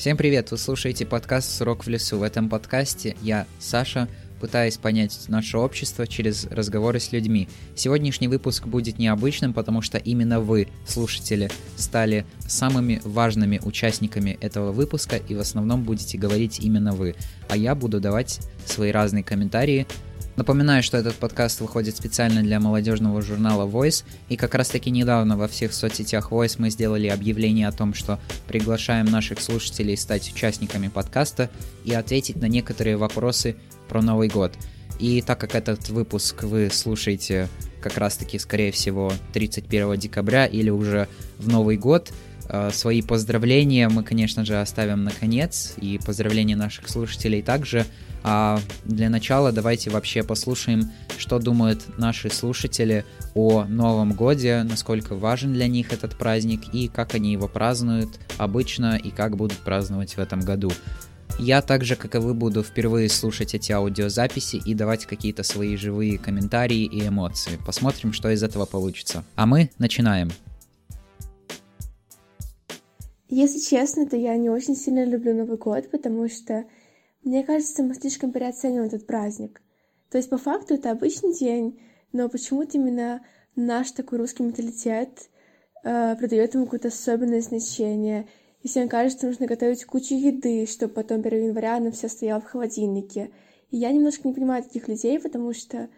Всем привет! Вы слушаете подкаст «Срок в лесу». В этом подкасте я, Саша, пытаюсь понять наше общество через разговоры с людьми. Сегодняшний выпуск будет необычным, потому что именно вы, слушатели, стали самыми важными участниками этого выпуска, и в основном будете говорить именно вы. А я буду давать свои разные комментарии, Напоминаю, что этот подкаст выходит специально для молодежного журнала Voice, и как раз таки недавно во всех соцсетях Voice мы сделали объявление о том, что приглашаем наших слушателей стать участниками подкаста и ответить на некоторые вопросы про Новый год. И так как этот выпуск вы слушаете как раз таки, скорее всего, 31 декабря или уже в Новый год, Свои поздравления мы, конечно же, оставим на конец, и поздравления наших слушателей также. А для начала давайте вообще послушаем, что думают наши слушатели о Новом Годе, насколько важен для них этот праздник и как они его празднуют обычно и как будут праздновать в этом году. Я также, как и вы, буду впервые слушать эти аудиозаписи и давать какие-то свои живые комментарии и эмоции. Посмотрим, что из этого получится. А мы начинаем. Если честно, то я не очень сильно люблю Новый год, потому что мне кажется, мы слишком переоцениваем этот праздник. То есть, по факту, это обычный день, но почему-то именно наш такой русский менталитет э, придает ему какое-то особенное значение. И всем кажется, нужно готовить кучу еды, чтобы потом 1 января она вся стояла в холодильнике. И я немножко не понимаю таких людей, потому что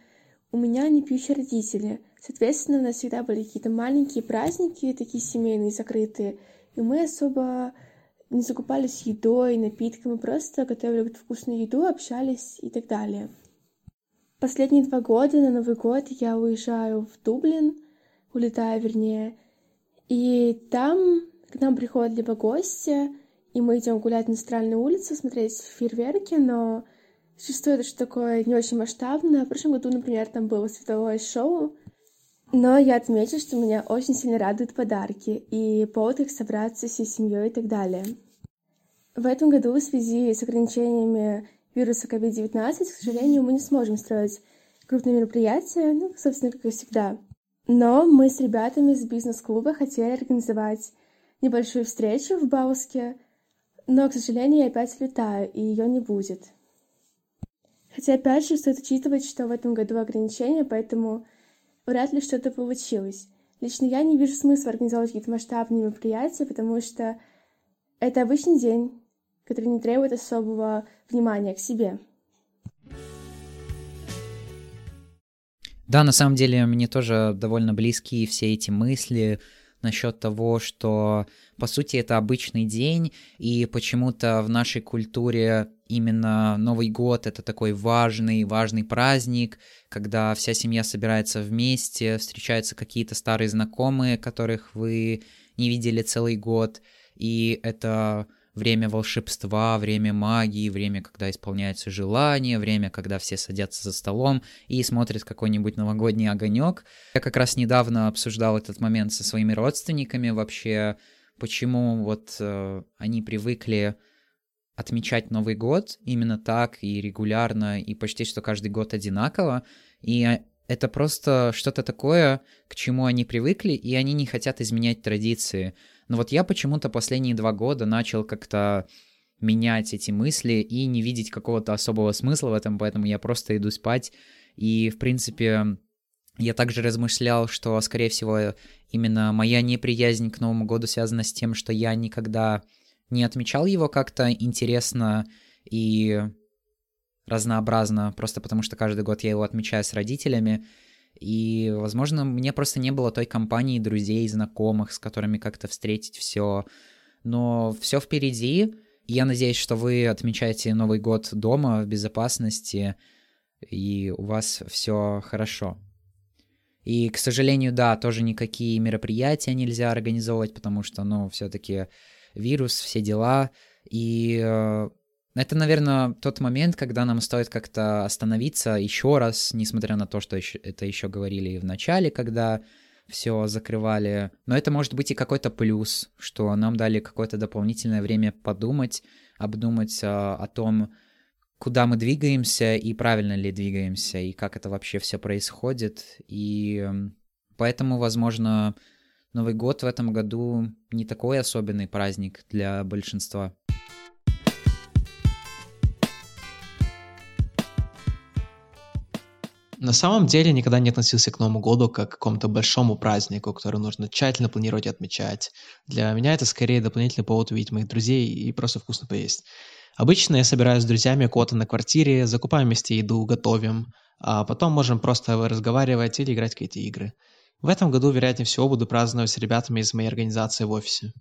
у меня не пьющие родители. Соответственно, у нас всегда были какие-то маленькие праздники, такие семейные, закрытые. И мы особо не закупались едой, напитками, просто готовили вкусную еду, общались и так далее. Последние два года на Новый год я уезжаю в Дублин, улетаю вернее, и там к нам приходят либо гости, и мы идем гулять на Центральной улице, смотреть фейерверки, но это что такое не очень масштабное. В прошлом году, например, там было световое шоу, но я отмечу, что меня очень сильно радуют подарки и повод их собраться всей семьей и так далее. В этом году в связи с ограничениями вируса COVID-19, к сожалению, мы не сможем строить крупные мероприятия, ну, собственно, как и всегда. Но мы с ребятами из бизнес-клуба хотели организовать небольшую встречу в Бауске, но, к сожалению, я опять летаю, и ее не будет. Хотя, опять же, стоит учитывать, что в этом году ограничения, поэтому вряд ли что-то получилось. Лично я не вижу смысла организовать какие-то масштабные мероприятия, потому что это обычный день, который не требует особого внимания к себе. Да, на самом деле мне тоже довольно близки все эти мысли насчет того, что по сути это обычный день, и почему-то в нашей культуре именно Новый год это такой важный, важный праздник, когда вся семья собирается вместе, встречаются какие-то старые знакомые, которых вы не видели целый год, и это время волшебства, время магии, время, когда исполняются желания, время, когда все садятся за столом и смотрят какой-нибудь новогодний огонек. Я как раз недавно обсуждал этот момент со своими родственниками вообще, почему вот э, они привыкли отмечать Новый год именно так и регулярно, и почти что каждый год одинаково, и это просто что-то такое, к чему они привыкли, и они не хотят изменять традиции. Но вот я почему-то последние два года начал как-то менять эти мысли и не видеть какого-то особого смысла в этом, поэтому я просто иду спать. И, в принципе, я также размышлял, что, скорее всего, именно моя неприязнь к Новому году связана с тем, что я никогда не отмечал его как-то интересно и разнообразно, просто потому что каждый год я его отмечаю с родителями, и, возможно, мне просто не было той компании друзей, знакомых, с которыми как-то встретить все. Но все впереди. Я надеюсь, что вы отмечаете Новый год дома в безопасности, и у вас все хорошо. И, к сожалению, да, тоже никакие мероприятия нельзя организовывать, потому что, ну, все-таки вирус, все дела. И э, это, наверное, тот момент, когда нам стоит как-то остановиться еще раз, несмотря на то, что это еще говорили и в начале, когда все закрывали. Но это может быть и какой-то плюс, что нам дали какое-то дополнительное время подумать, обдумать а, о том, куда мы двигаемся и правильно ли двигаемся, и как это вообще все происходит. И поэтому, возможно, Новый год в этом году не такой особенный праздник для большинства. На самом деле никогда не относился к Новому году как к какому-то большому празднику, который нужно тщательно планировать и отмечать. Для меня это скорее дополнительный повод увидеть моих друзей и просто вкусно поесть. Обычно я собираюсь с друзьями кого-то на квартире, закупаем вместе еду, готовим, а потом можем просто разговаривать или играть какие-то игры. В этом году, вероятнее всего, буду праздновать с ребятами из моей организации в офисе.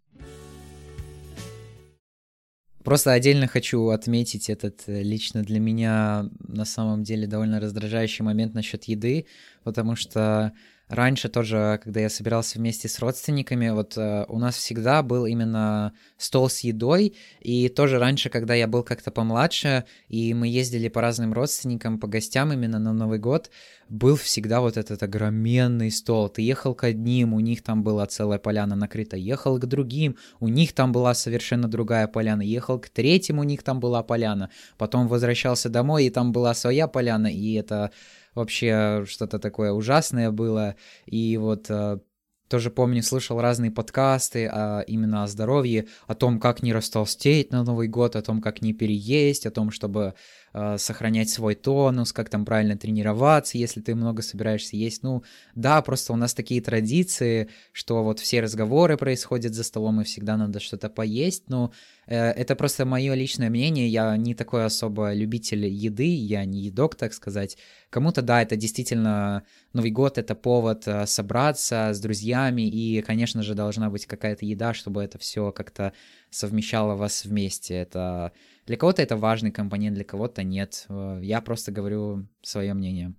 Просто отдельно хочу отметить этот э, лично для меня на самом деле довольно раздражающий момент насчет еды, потому что раньше тоже, когда я собирался вместе с родственниками, вот э, у нас всегда был именно стол с едой, и тоже раньше, когда я был как-то помладше, и мы ездили по разным родственникам, по гостям именно на Новый год, был всегда вот этот огроменный стол. Ты ехал к одним, у них там была целая поляна накрыта, ехал к другим, у них там была совершенно другая поляна, ехал к третьим, у них там была поляна, потом возвращался домой, и там была своя поляна, и это вообще что-то такое ужасное было. И вот э, тоже помню, слышал разные подкасты а, именно о здоровье, о том, как не растолстеть на Новый год, о том, как не переесть, о том, чтобы а, сохранять свой тонус, как там правильно тренироваться, если ты много собираешься есть. Ну, да, просто у нас такие традиции, что вот все разговоры происходят за столом, и всегда надо что-то поесть. Ну, э, это просто мое личное мнение. Я не такой особо любитель еды, я не едок, так сказать. Кому-то, да, это действительно Новый год, это повод э, собраться с друзьями, и, конечно же, должна быть какая-то еда, чтобы это все как-то совмещало вас вместе. Это для кого-то это важный компонент, для кого-то нет. Э, я просто говорю свое мнение.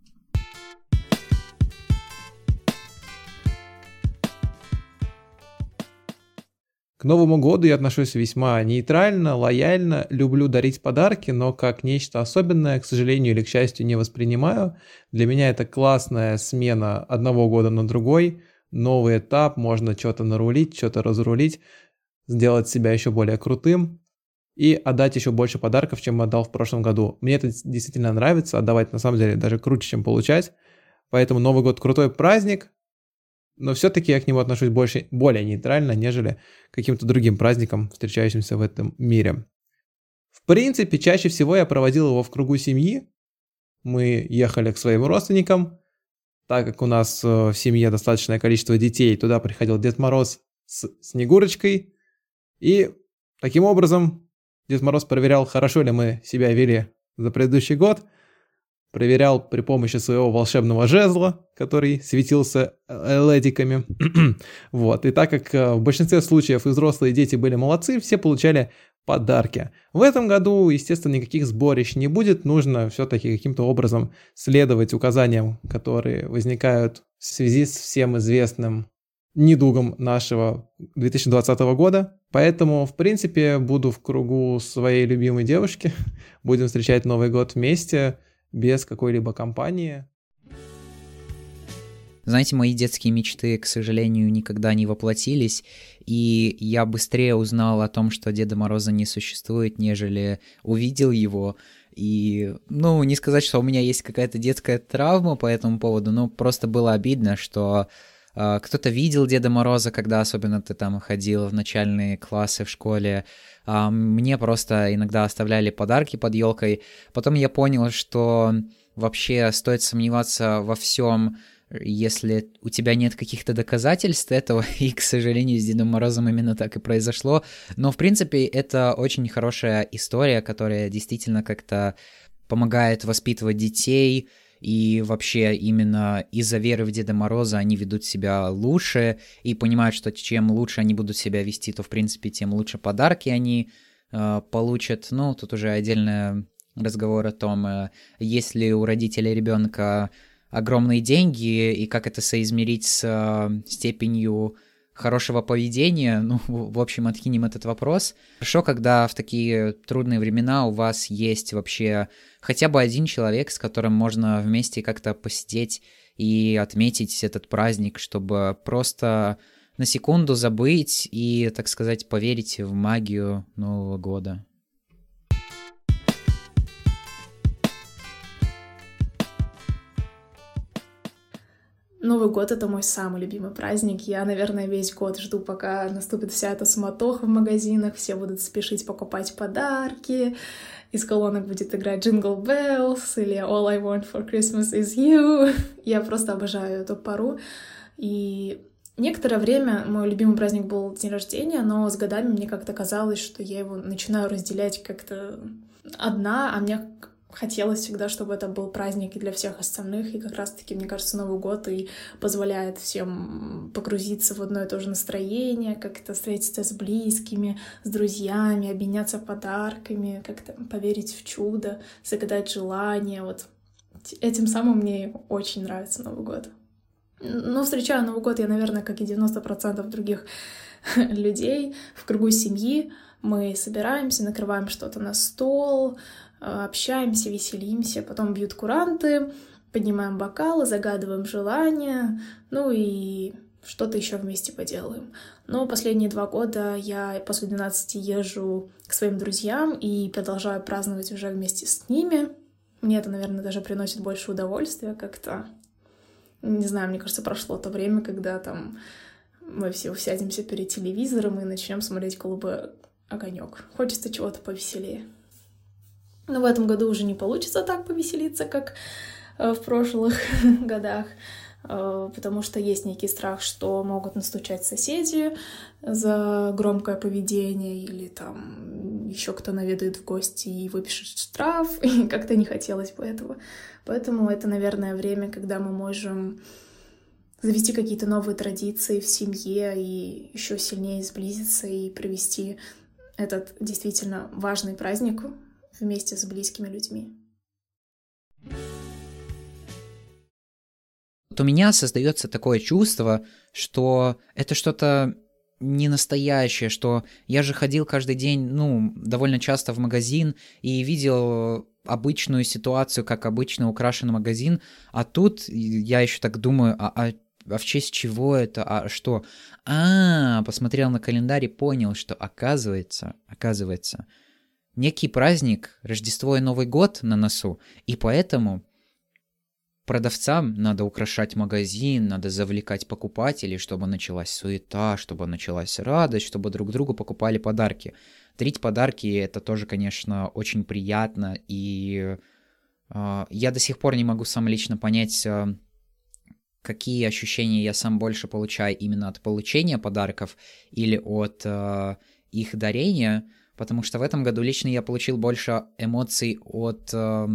К Новому году я отношусь весьма нейтрально, лояльно, люблю дарить подарки, но как нечто особенное, к сожалению или к счастью, не воспринимаю. Для меня это классная смена одного года на другой, новый этап, можно что-то нарулить, что-то разрулить, сделать себя еще более крутым и отдать еще больше подарков, чем отдал в прошлом году. Мне это действительно нравится, отдавать на самом деле даже круче, чем получать. Поэтому Новый год крутой праздник, но все-таки я к нему отношусь больше, более нейтрально, нежели к каким-то другим праздникам, встречающимся в этом мире. В принципе, чаще всего я проводил его в кругу семьи. Мы ехали к своим родственникам, так как у нас э, в семье достаточное количество детей, туда приходил Дед Мороз с Снегурочкой. И таким образом Дед Мороз проверял, хорошо ли мы себя вели за предыдущий год, проверял при помощи своего волшебного жезла, который светился ледиками. вот. И так как э, в большинстве случаев взрослые дети были молодцы, все получали подарки. В этом году, естественно, никаких сборищ не будет. Нужно все-таки каким-то образом следовать указаниям, которые возникают в связи с всем известным недугом нашего 2020 года. Поэтому, в принципе, буду в кругу своей любимой девушки. Будем встречать Новый год вместе, без какой-либо компании. Знаете, мои детские мечты, к сожалению, никогда не воплотились, и я быстрее узнал о том, что Деда Мороза не существует, нежели увидел его. И, ну, не сказать, что у меня есть какая-то детская травма по этому поводу, но просто было обидно, что кто-то видел Деда Мороза, когда особенно ты там ходил в начальные классы в школе. А, мне просто иногда оставляли подарки под елкой. Потом я понял, что вообще стоит сомневаться во всем, если у тебя нет каких-то доказательств этого, и, к сожалению, с Дедом Морозом именно так и произошло. Но, в принципе, это очень хорошая история, которая действительно как-то помогает воспитывать детей, и вообще именно из-за веры в Деда Мороза они ведут себя лучше и понимают, что чем лучше они будут себя вести, то в принципе тем лучше подарки они э, получат. Ну, тут уже отдельный разговор о том, э, есть ли у родителей ребенка огромные деньги и как это соизмерить с э, степенью хорошего поведения, ну, в общем, откинем этот вопрос. Хорошо, когда в такие трудные времена у вас есть вообще хотя бы один человек, с которым можно вместе как-то посидеть и отметить этот праздник, чтобы просто на секунду забыть и, так сказать, поверить в магию Нового года. Новый год — это мой самый любимый праздник. Я, наверное, весь год жду, пока наступит вся эта суматоха в магазинах, все будут спешить покупать подарки, из колонок будет играть Jingle Bells или All I Want for Christmas is You. Я просто обожаю эту пару. И некоторое время мой любимый праздник был день рождения, но с годами мне как-то казалось, что я его начинаю разделять как-то одна, а мне хотелось всегда, чтобы это был праздник и для всех остальных, и как раз-таки, мне кажется, Новый год и позволяет всем погрузиться в одно и то же настроение, как-то встретиться с близкими, с друзьями, обменяться подарками, как-то поверить в чудо, загадать желание, вот. Этим самым мне очень нравится Новый год. Но встречаю Новый год я, наверное, как и 90% других людей в кругу семьи. Мы собираемся, накрываем что-то на стол, общаемся, веселимся, потом бьют куранты, поднимаем бокалы, загадываем желания, ну и что-то еще вместе поделаем. Но последние два года я после 12 езжу к своим друзьям и продолжаю праздновать уже вместе с ними. Мне это, наверное, даже приносит больше удовольствия как-то. Не знаю, мне кажется, прошло то время, когда там мы все усядемся перед телевизором и начнем смотреть голубой огонек. Хочется чего-то повеселее. Но в этом году уже не получится так повеселиться, как э, в прошлых годах, э, потому что есть некий страх, что могут настучать соседи за громкое поведение или там еще кто наведает в гости и выпишет штраф, и как-то не хотелось бы этого. Поэтому это, наверное, время, когда мы можем завести какие-то новые традиции в семье и еще сильнее сблизиться и провести этот действительно важный праздник вместе с близкими людьми. Вот у меня создается такое чувство, что это что-то не настоящее, что я же ходил каждый день, ну, довольно часто в магазин и видел обычную ситуацию, как обычно украшен магазин, а тут я еще так думаю, а, а, а в честь чего это, а что? А, посмотрел на календарь и понял, что оказывается, оказывается, некий праздник, Рождество и Новый год на носу, и поэтому продавцам надо украшать магазин, надо завлекать покупателей, чтобы началась суета, чтобы началась радость, чтобы друг другу покупали подарки. Дарить подарки это тоже, конечно, очень приятно, и э, я до сих пор не могу сам лично понять, э, какие ощущения я сам больше получаю именно от получения подарков или от э, их дарения потому что в этом году лично я получил больше эмоций от э,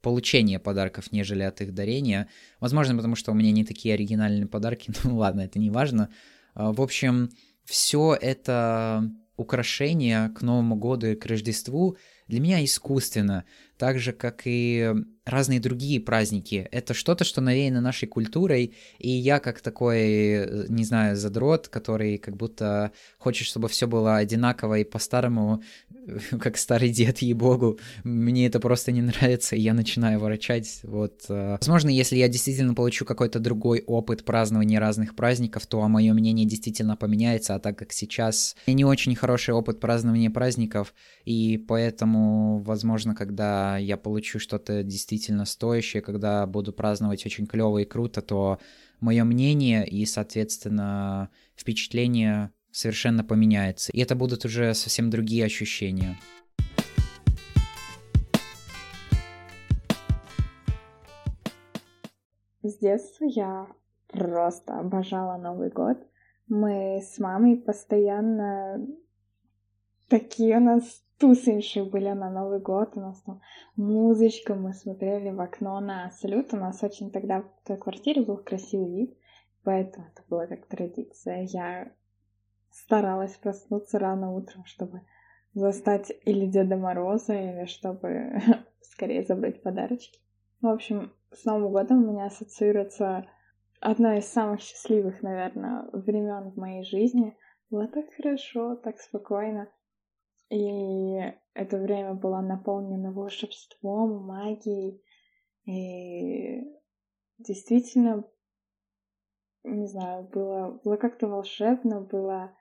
получения подарков, нежели от их дарения. Возможно, потому что у меня не такие оригинальные подарки, ну ладно, это не важно. Э, в общем, все это украшение к Новому году и к Рождеству для меня искусственно, так же, как и разные другие праздники. Это что-то, что навеяно нашей культурой, и я как такой, не знаю, задрот, который как будто хочет, чтобы все было одинаково и по-старому, как старый дед, ей-богу, мне это просто не нравится, и я начинаю ворочать, вот. Э. Возможно, если я действительно получу какой-то другой опыт празднования разных праздников, то мое мнение действительно поменяется, а так как сейчас не очень хороший опыт празднования праздников, и поэтому, возможно, когда я получу что-то действительно стоящее, когда буду праздновать очень клево и круто, то мое мнение и, соответственно, впечатление совершенно поменяется. И это будут уже совсем другие ощущения. С детства я просто обожала Новый год. Мы с мамой постоянно такие у нас тусеньшие были на Новый год, у нас там музычка, мы смотрели в окно на салют, у нас очень тогда в той квартире был красивый вид, поэтому это было как традиция. Я старалась проснуться рано утром, чтобы застать или Деда Мороза, или чтобы скорее забрать подарочки. В общем, с Новым годом у меня ассоциируется одна из самых счастливых, наверное, времен в моей жизни. Было так хорошо, так спокойно. И это время было наполнено волшебством, магией. И действительно, не знаю, было, было как-то волшебно, было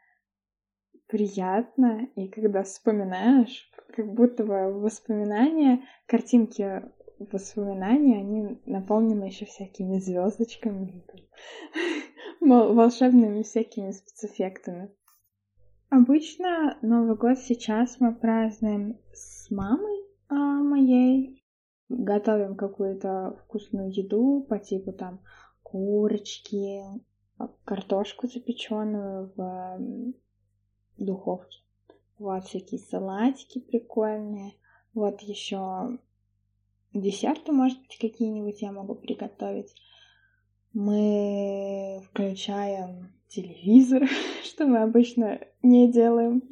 приятно, и когда вспоминаешь, как будто бы воспоминания, картинки воспоминания, они наполнены еще всякими звездочками, волшебными всякими спецэффектами. Обычно Новый год сейчас мы празднуем с мамой, а, моей. Готовим какую-то вкусную еду по типу там курочки, а, картошку запеченную в духовке. Вот всякие салатики прикольные. Вот еще десерты, может быть, какие-нибудь я могу приготовить. Мы включаем телевизор, что мы обычно не делаем.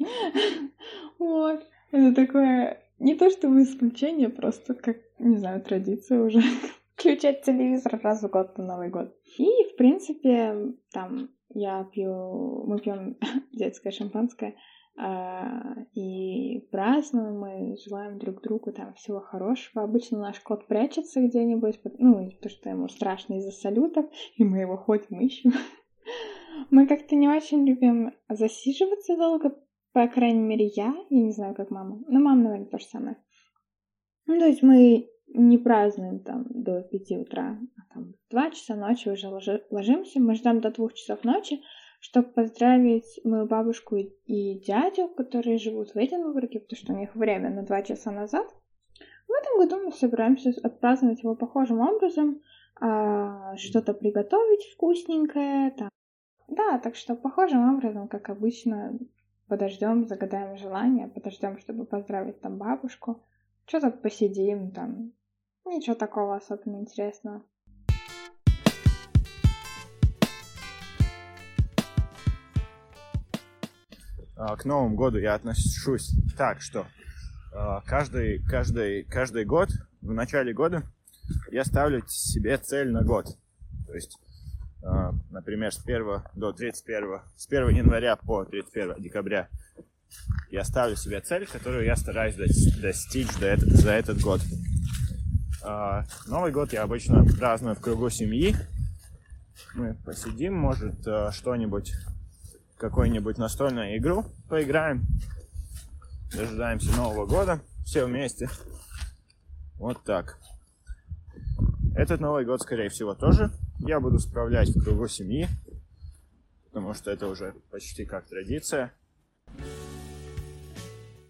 Вот. Это такое не то чтобы исключение, просто как, не знаю, традиция уже. Включать телевизор раз в год на Новый год. И, в принципе, там я пью, мы пьем детское шампанское, а, и празднуем мы, желаем друг другу там всего хорошего. Обычно наш кот прячется где-нибудь, ну, потому что ему страшно из-за салютов, и мы его ходим ищем. Мы как-то не очень любим засиживаться долго, по крайней мере, я, я не знаю, как мама, но мама, наверное, то же самое. Ну, то есть мы не празднуем там до пяти утра, а там два часа ночи уже ложимся, мы ждем до двух часов ночи, чтобы поздравить мою бабушку и дядю, которые живут в Эдинбурге, потому что у них время на два часа назад. В этом году мы собираемся отпраздновать его похожим образом, а, что-то приготовить вкусненькое. Там. Да, так что похожим образом, как обычно, подождем, загадаем желание, подождем, чтобы поздравить там бабушку. Что-то посидим там. Ничего такого особенно интересного. А, к Новому году я отношусь так, что а, каждый, каждый, каждый год, в начале года, я ставлю себе цель на год. То есть, например, с 1 до 31, с 1 января по 31 декабря я ставлю себе цель, которую я стараюсь достичь за этот год. Новый год я обычно праздную в кругу семьи. Мы посидим, может, что-нибудь какую-нибудь настольную игру поиграем. Дожидаемся Нового года. Все вместе. Вот так. Этот Новый год, скорее всего, тоже я буду справлять в кругу семьи. Потому что это уже почти как традиция.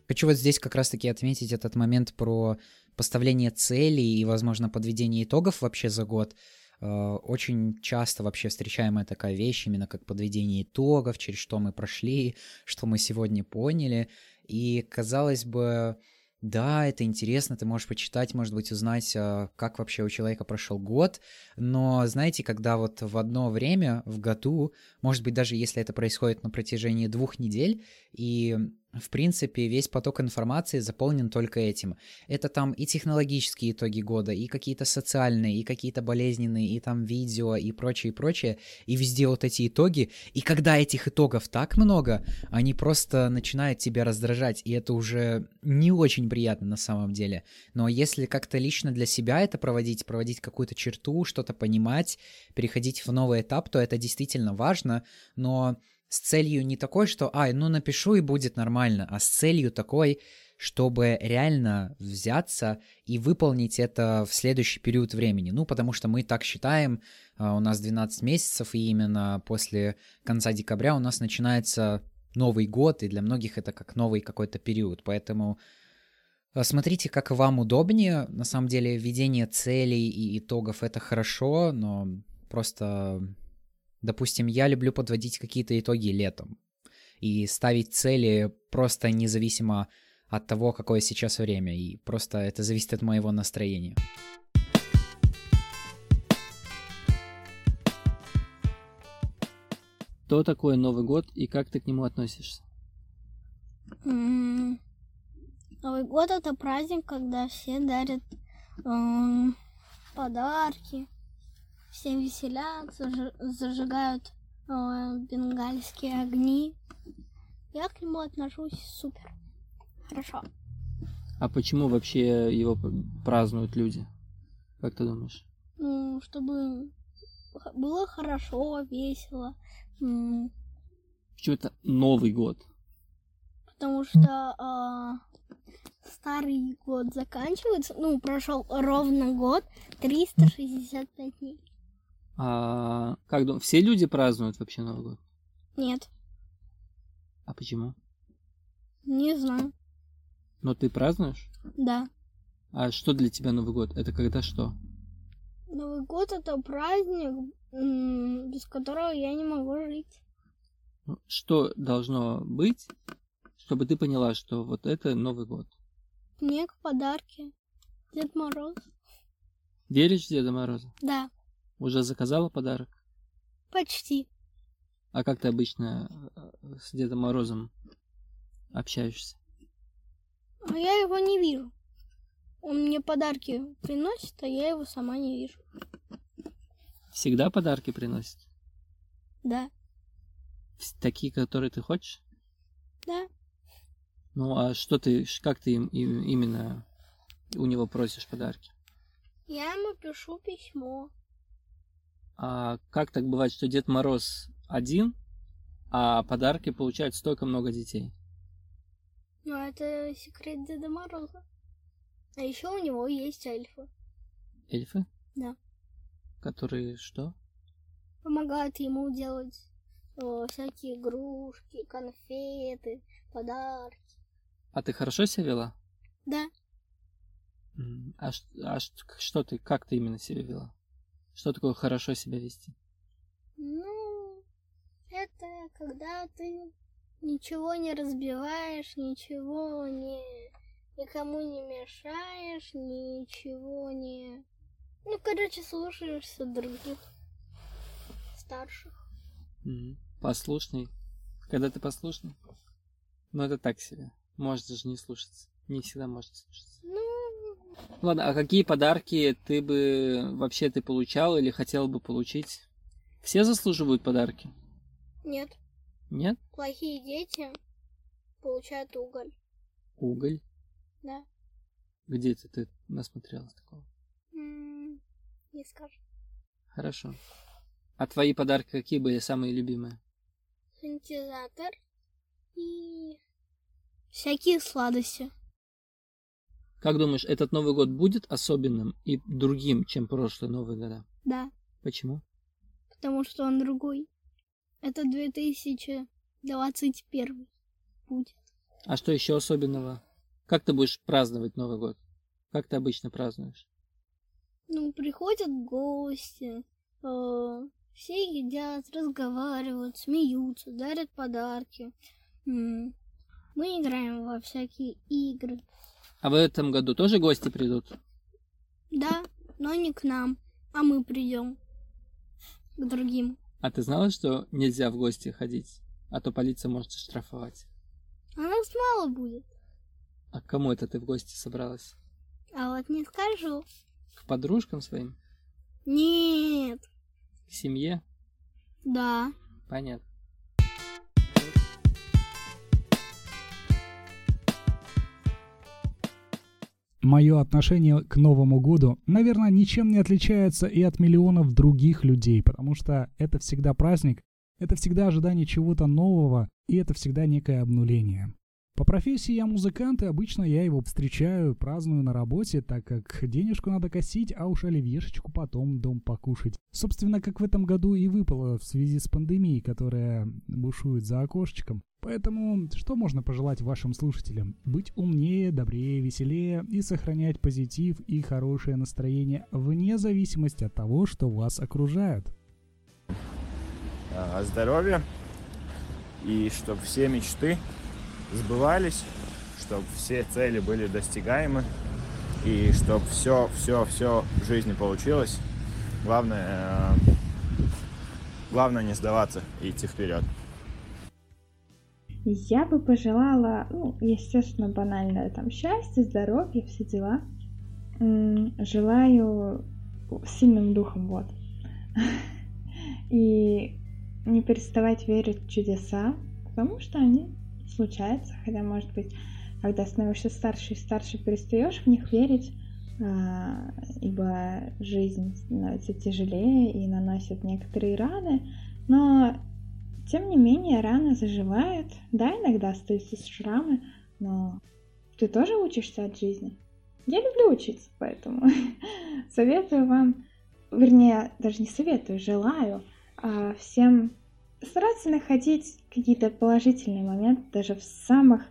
Хочу вот здесь как раз-таки отметить этот момент про поставление целей и, возможно, подведение итогов вообще за год. Э, очень часто вообще встречаемая такая вещь, именно как подведение итогов, через что мы прошли, что мы сегодня поняли. И, казалось бы, да, это интересно, ты можешь почитать, может быть, узнать, э, как вообще у человека прошел год, но знаете, когда вот в одно время, в году, может быть, даже если это происходит на протяжении двух недель, и в принципе, весь поток информации заполнен только этим. Это там и технологические итоги года, и какие-то социальные, и какие-то болезненные, и там видео, и прочее, и прочее. И везде вот эти итоги. И когда этих итогов так много, они просто начинают тебя раздражать, и это уже не очень приятно на самом деле. Но если как-то лично для себя это проводить, проводить какую-то черту, что-то понимать, переходить в новый этап, то это действительно важно, но с целью не такой, что, ай, ну напишу и будет нормально, а с целью такой, чтобы реально взяться и выполнить это в следующий период времени. Ну, потому что мы так считаем, а, у нас 12 месяцев, и именно после конца декабря у нас начинается Новый год, и для многих это как новый какой-то период. Поэтому а, смотрите, как вам удобнее. На самом деле, введение целей и итогов — это хорошо, но просто Допустим, я люблю подводить какие-то итоги летом и ставить цели просто независимо от того, какое сейчас время, и просто это зависит от моего настроения. Что такое Новый год и как ты к нему относишься? Новый год это праздник, когда все дарят эм, подарки, все веселят, зажигают э, бенгальские огни. Я к нему отношусь супер. Хорошо. А почему вообще его празднуют люди? Как ты думаешь? Ну, чтобы было хорошо, весело. Почему это Новый год? Потому что э, старый год заканчивается, ну, прошел ровно год, 365 дней. А как думаешь, все люди празднуют вообще Новый год? Нет. А почему? Не знаю. Но ты празднуешь? Да. А что для тебя Новый год? Это когда что? Новый год это праздник, без которого я не могу жить. Ну, что должно быть, чтобы ты поняла, что вот это Новый год? Снег, подарки, Дед Мороз. Веришь в Деда Мороза? Да. Уже заказала подарок? Почти. А как ты обычно э, с Дедом Морозом общаешься? А я его не вижу. Он мне подарки приносит, а я его сама не вижу. Всегда подарки приносит? Да. Такие, которые ты хочешь? Да. Ну, а что ты, как ты им, им именно у него просишь подарки? Я ему пишу письмо. А как так бывает, что Дед Мороз один, а подарки получают столько много детей? Ну, это секрет Деда Мороза. А еще у него есть эльфы. Эльфы? Да. Которые что? Помогают ему делать о, всякие игрушки, конфеты, подарки. А ты хорошо себя вела? Да. А, а что ты, как ты именно себя вела? Что такое хорошо себя вести? Ну, это когда ты ничего не разбиваешь, ничего не... никому не мешаешь, ничего не... Ну, короче, слушаешься других старших. Послушный. Когда ты послушный? Ну, это так себе. Может даже не слушаться. Не всегда может слушаться. Ну... Ладно, а какие подарки ты бы вообще ты получал или хотел бы получить? Все заслуживают подарки? Нет. Нет? Плохие дети получают уголь. Уголь? Да. Где ты, ты насмотрелась такого? М-м, не скажу. Хорошо. А твои подарки какие были самые любимые? Синтезатор и всякие сладости. Как думаешь, этот Новый год будет особенным и другим, чем прошлые Новые года? Да. Почему? Потому что он другой. Это 2021 будет. А что еще особенного? Как ты будешь праздновать Новый год? Как ты обычно празднуешь? Ну, приходят гости, э, все едят, разговаривают, смеются, дарят подарки. Мы играем во всякие игры. А в этом году тоже гости придут? Да, но не к нам, а мы придем к другим. А ты знала, что нельзя в гости ходить? А то полиция может штрафовать. А нас мало будет. А к кому это ты в гости собралась? А вот не скажу. К подружкам своим? Нет. К семье? Да. Понятно. Мое отношение к Новому году, наверное, ничем не отличается и от миллионов других людей, потому что это всегда праздник, это всегда ожидание чего-то нового, и это всегда некое обнуление. По профессии я музыкант, и обычно я его встречаю, праздную на работе, так как денежку надо косить, а уж оливьешечку потом дом покушать. Собственно, как в этом году и выпало в связи с пандемией, которая бушует за окошечком. Поэтому что можно пожелать вашим слушателям? Быть умнее, добрее, веселее и сохранять позитив и хорошее настроение вне зависимости от того, что вас окружает. А, здоровья и чтобы все мечты сбывались, чтобы все цели были достигаемы и чтобы все, все, все в жизни получилось. Главное, э, главное не сдаваться и идти вперед. Я бы пожелала, ну, естественно, банальное там счастье, здоровье, все дела. Желаю сильным духом, вот. И не переставать верить в чудеса, потому что они случаются, хотя, может быть, когда становишься старше и старше, перестаешь в них верить, а, ибо жизнь становится тяжелее и наносит некоторые раны, но тем не менее, раны заживают. Да, иногда остаются шрамы, но ты тоже учишься от жизни. Я люблю учиться, поэтому советую вам, вернее, даже не советую, желаю а всем стараться находить какие-то положительные моменты даже в самых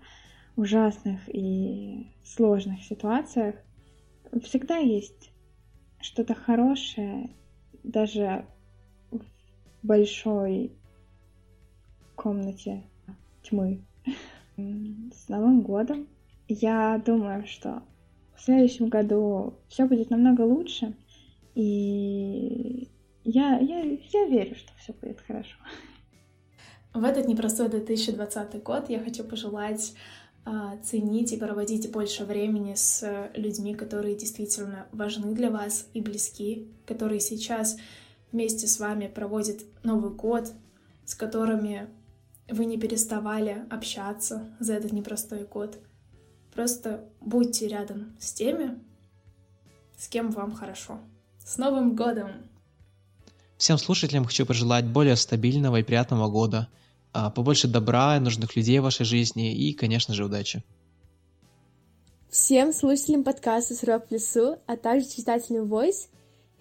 ужасных и сложных ситуациях. всегда есть что-то хорошее, даже в большой комнате тьмы. С Новым годом! Я думаю, что в следующем году все будет намного лучше, и я, я, я верю, что все будет хорошо. В этот непростой 2020 год я хочу пожелать а, ценить и проводить больше времени с людьми, которые действительно важны для вас и близки, которые сейчас вместе с вами проводят Новый год, с которыми вы не переставали общаться за этот непростой год. Просто будьте рядом с теми, с кем вам хорошо. С Новым годом! Всем слушателям хочу пожелать более стабильного и приятного года, побольше добра, нужных людей в вашей жизни и, конечно же, удачи. Всем слушателям подкаста «Срок в лесу», а также читателям Voice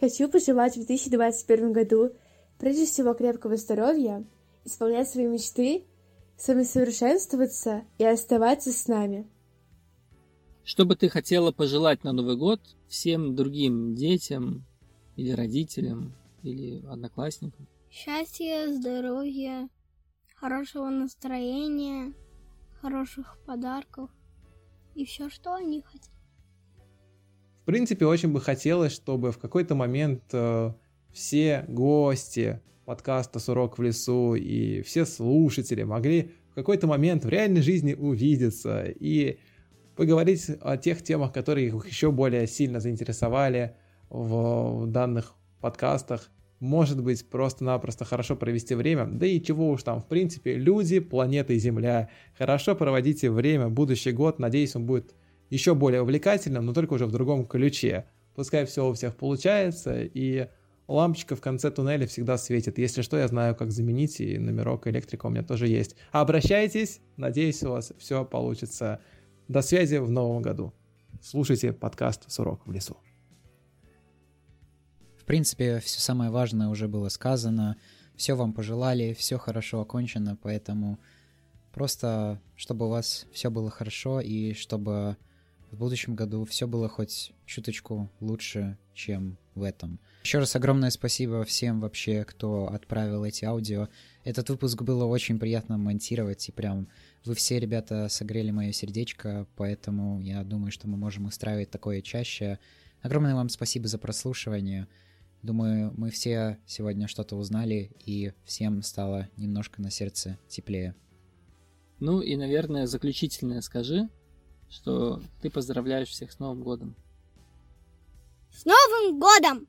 хочу пожелать в 2021 году прежде всего крепкого здоровья, исполнять свои мечты, самосовершенствоваться и оставаться с нами. Что бы ты хотела пожелать на Новый год всем другим детям или родителям или одноклассникам? Счастья, здоровья, хорошего настроения, хороших подарков и все, что они хотят. В принципе, очень бы хотелось, чтобы в какой-то момент э, все гости подкаста «Сурок в лесу» и все слушатели могли в какой-то момент в реальной жизни увидеться и поговорить о тех темах, которые их еще более сильно заинтересовали в данных подкастах. Может быть, просто-напросто хорошо провести время. Да и чего уж там, в принципе, люди, планета и Земля. Хорошо проводите время. Будущий год, надеюсь, он будет еще более увлекательным, но только уже в другом ключе. Пускай все у всех получается, и лампочка в конце туннеля всегда светит. Если что, я знаю, как заменить, и номерок электрика у меня тоже есть. Обращайтесь, надеюсь, у вас все получится. До связи в новом году. Слушайте подкаст «Сурок в лесу». Принципе, все самое важное уже было сказано. Все вам пожелали, все хорошо окончено, поэтому просто, чтобы у вас все было хорошо и чтобы в будущем году все было хоть чуточку лучше, чем в этом. Еще раз огромное спасибо всем вообще, кто отправил эти аудио. Этот выпуск было очень приятно монтировать, и прям вы все, ребята, согрели мое сердечко, поэтому я думаю, что мы можем устраивать такое чаще. Огромное вам спасибо за прослушивание. Думаю, мы все сегодня что-то узнали, и всем стало немножко на сердце теплее. Ну и, наверное, заключительное скажи, что ты поздравляешь всех с Новым годом. С Новым годом!